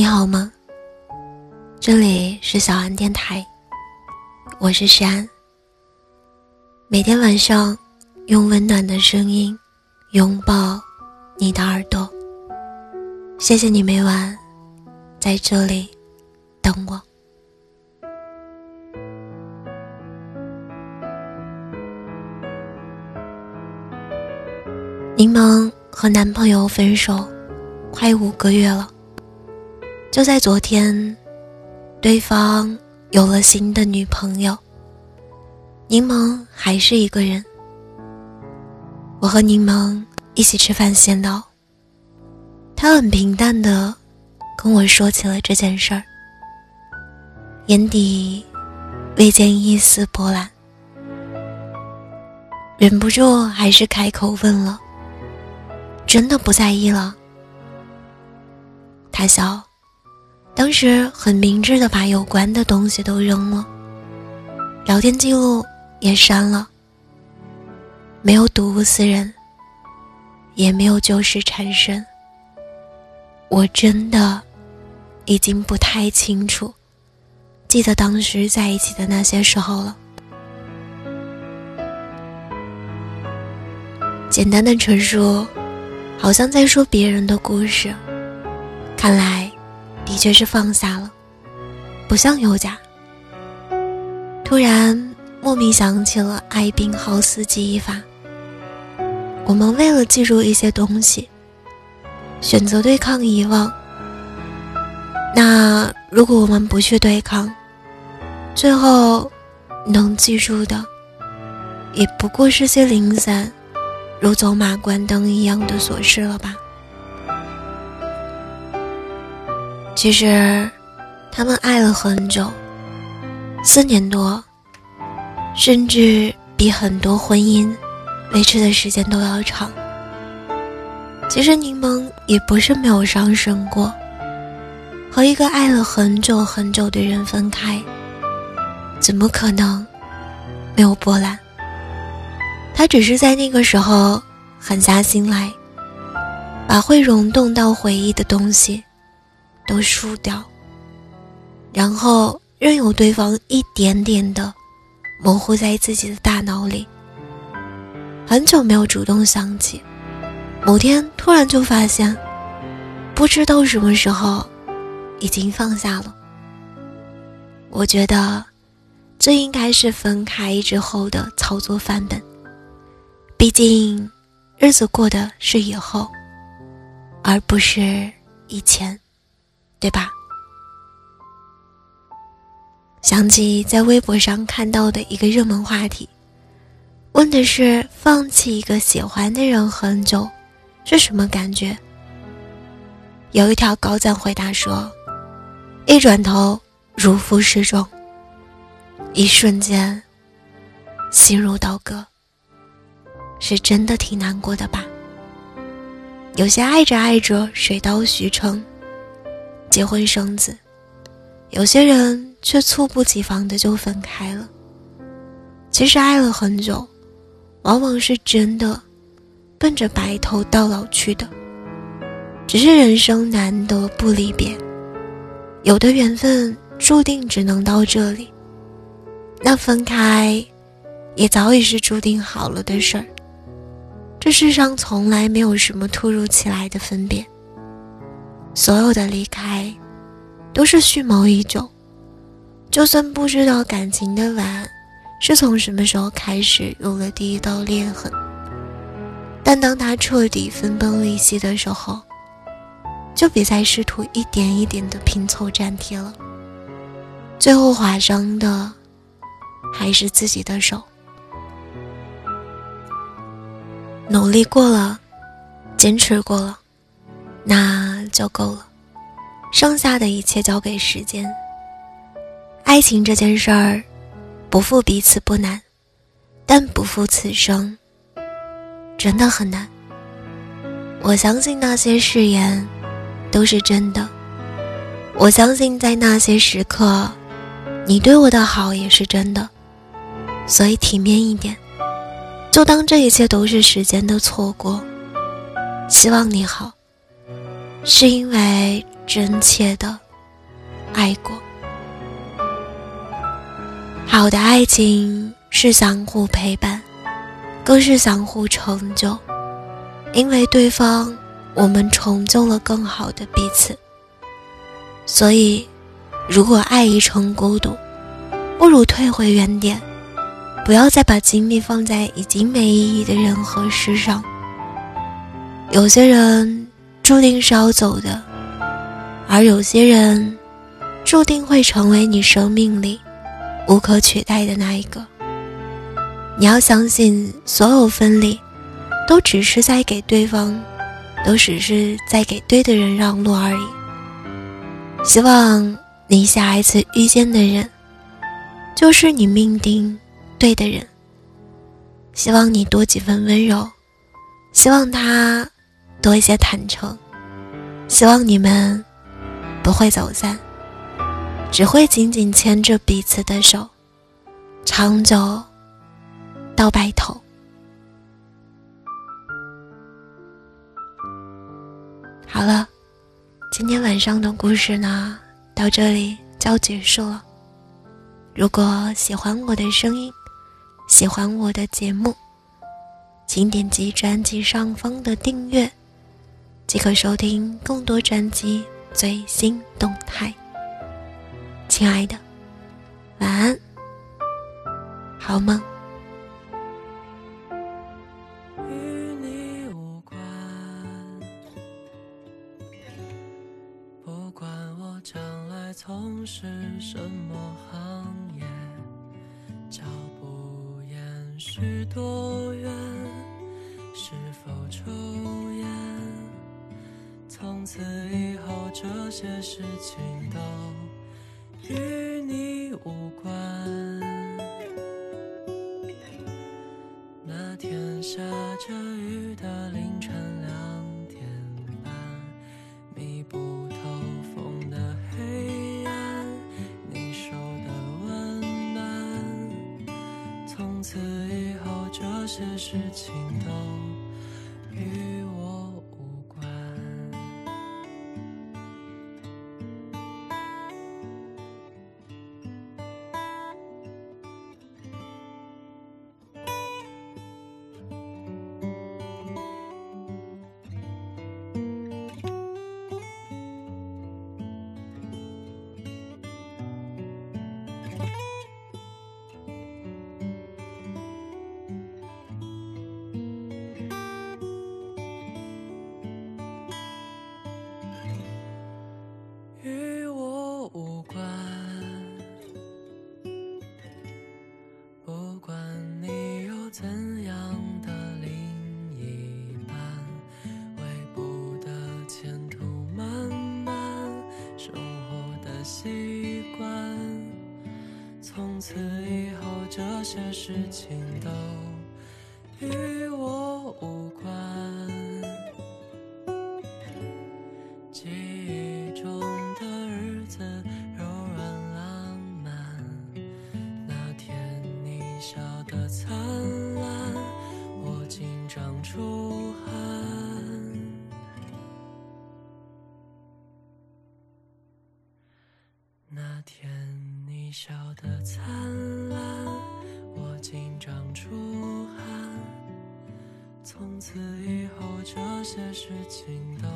你好吗？这里是小安电台，我是山。每天晚上，用温暖的声音拥抱你的耳朵。谢谢你每晚在这里等我。柠檬和男朋友分手快五个月了，就在昨天，对方有了新的女朋友。柠檬还是一个人。我和柠檬一起吃饭闲聊，他很平淡的跟我说起了这件事儿，眼底未见一丝波澜，忍不住还是开口问了。真的不在意了。他笑，当时很明智的把有关的东西都扔了，聊天记录也删了，没有睹物思人，也没有旧事缠身。我真的已经不太清楚，记得当时在一起的那些时候了。简单的陈述。好像在说别人的故事，看来却是放下了，不像有假。突然莫名想起了艾宾浩斯记忆法。我们为了记住一些东西，选择对抗遗忘。那如果我们不去对抗，最后能记住的，也不过是些零散。如走马观灯一样的琐事了吧？其实，他们爱了很久，四年多，甚至比很多婚姻维持的时间都要长。其实柠檬也不是没有伤身过，和一个爱了很久很久的人分开，怎么可能没有波澜？他只是在那个时候狠下心来，把会溶洞到回忆的东西都输掉，然后任由对方一点点的模糊在自己的大脑里。很久没有主动想起，某天突然就发现，不知道什么时候已经放下了。我觉得，这应该是分开之后的操作范本。毕竟，日子过的是以后，而不是以前，对吧？想起在微博上看到的一个热门话题，问的是放弃一个喜欢的人很久是什么感觉？有一条高赞回答说：“一转头如负失重，一瞬间心如刀割。”是真的挺难过的吧？有些爱着爱着水到渠成，结婚生子；有些人却猝不及防的就分开了。其实爱了很久，往往是真的奔着白头到老去的。只是人生难得不离别，有的缘分注定只能到这里，那分开也早已是注定好了的事儿。这世上从来没有什么突如其来的分别，所有的离开，都是蓄谋已久。就算不知道感情的碗是从什么时候开始有了第一道裂痕，但当他彻底分崩离析的时候，就别再试图一点一点的拼凑粘贴了。最后划伤的，还是自己的手。努力过了，坚持过了，那就够了。剩下的一切交给时间。爱情这件事儿，不负彼此不难，但不负此生，真的很难。我相信那些誓言都是真的，我相信在那些时刻，你对我的好也是真的，所以体面一点。就当这一切都是时间的错过。希望你好，是因为真切的爱过。好的爱情是相互陪伴，更是相互成就。因为对方，我们成就了更好的彼此。所以，如果爱已成孤独，不如退回原点，不要再把精力放在已经没意义的人和事上。有些人注定是要走的，而有些人注定会成为你生命里无可取代的那一个。你要相信，所有分离。都只是在给对方，都只是在给对的人让路而已。希望你下一次遇见的人，就是你命定对的人。希望你多几分温柔，希望他多一些坦诚，希望你们不会走散，只会紧紧牵着彼此的手，长久到白头。好了，今天晚上的故事呢，到这里就要结束了。如果喜欢我的声音，喜欢我的节目，请点击专辑上方的订阅，即可收听更多专辑最新动态。亲爱的，晚安，好梦。从事什么行业？脚步延续多远？从此以后，这些事情都与你无关。那天下着雨的凌晨两点半，密不透风的黑暗，你手的温暖。从此以后，这些事情都。从此以后，这些事情都与我无关。你笑得灿烂，我紧张出汗。从此以后，这些事情都。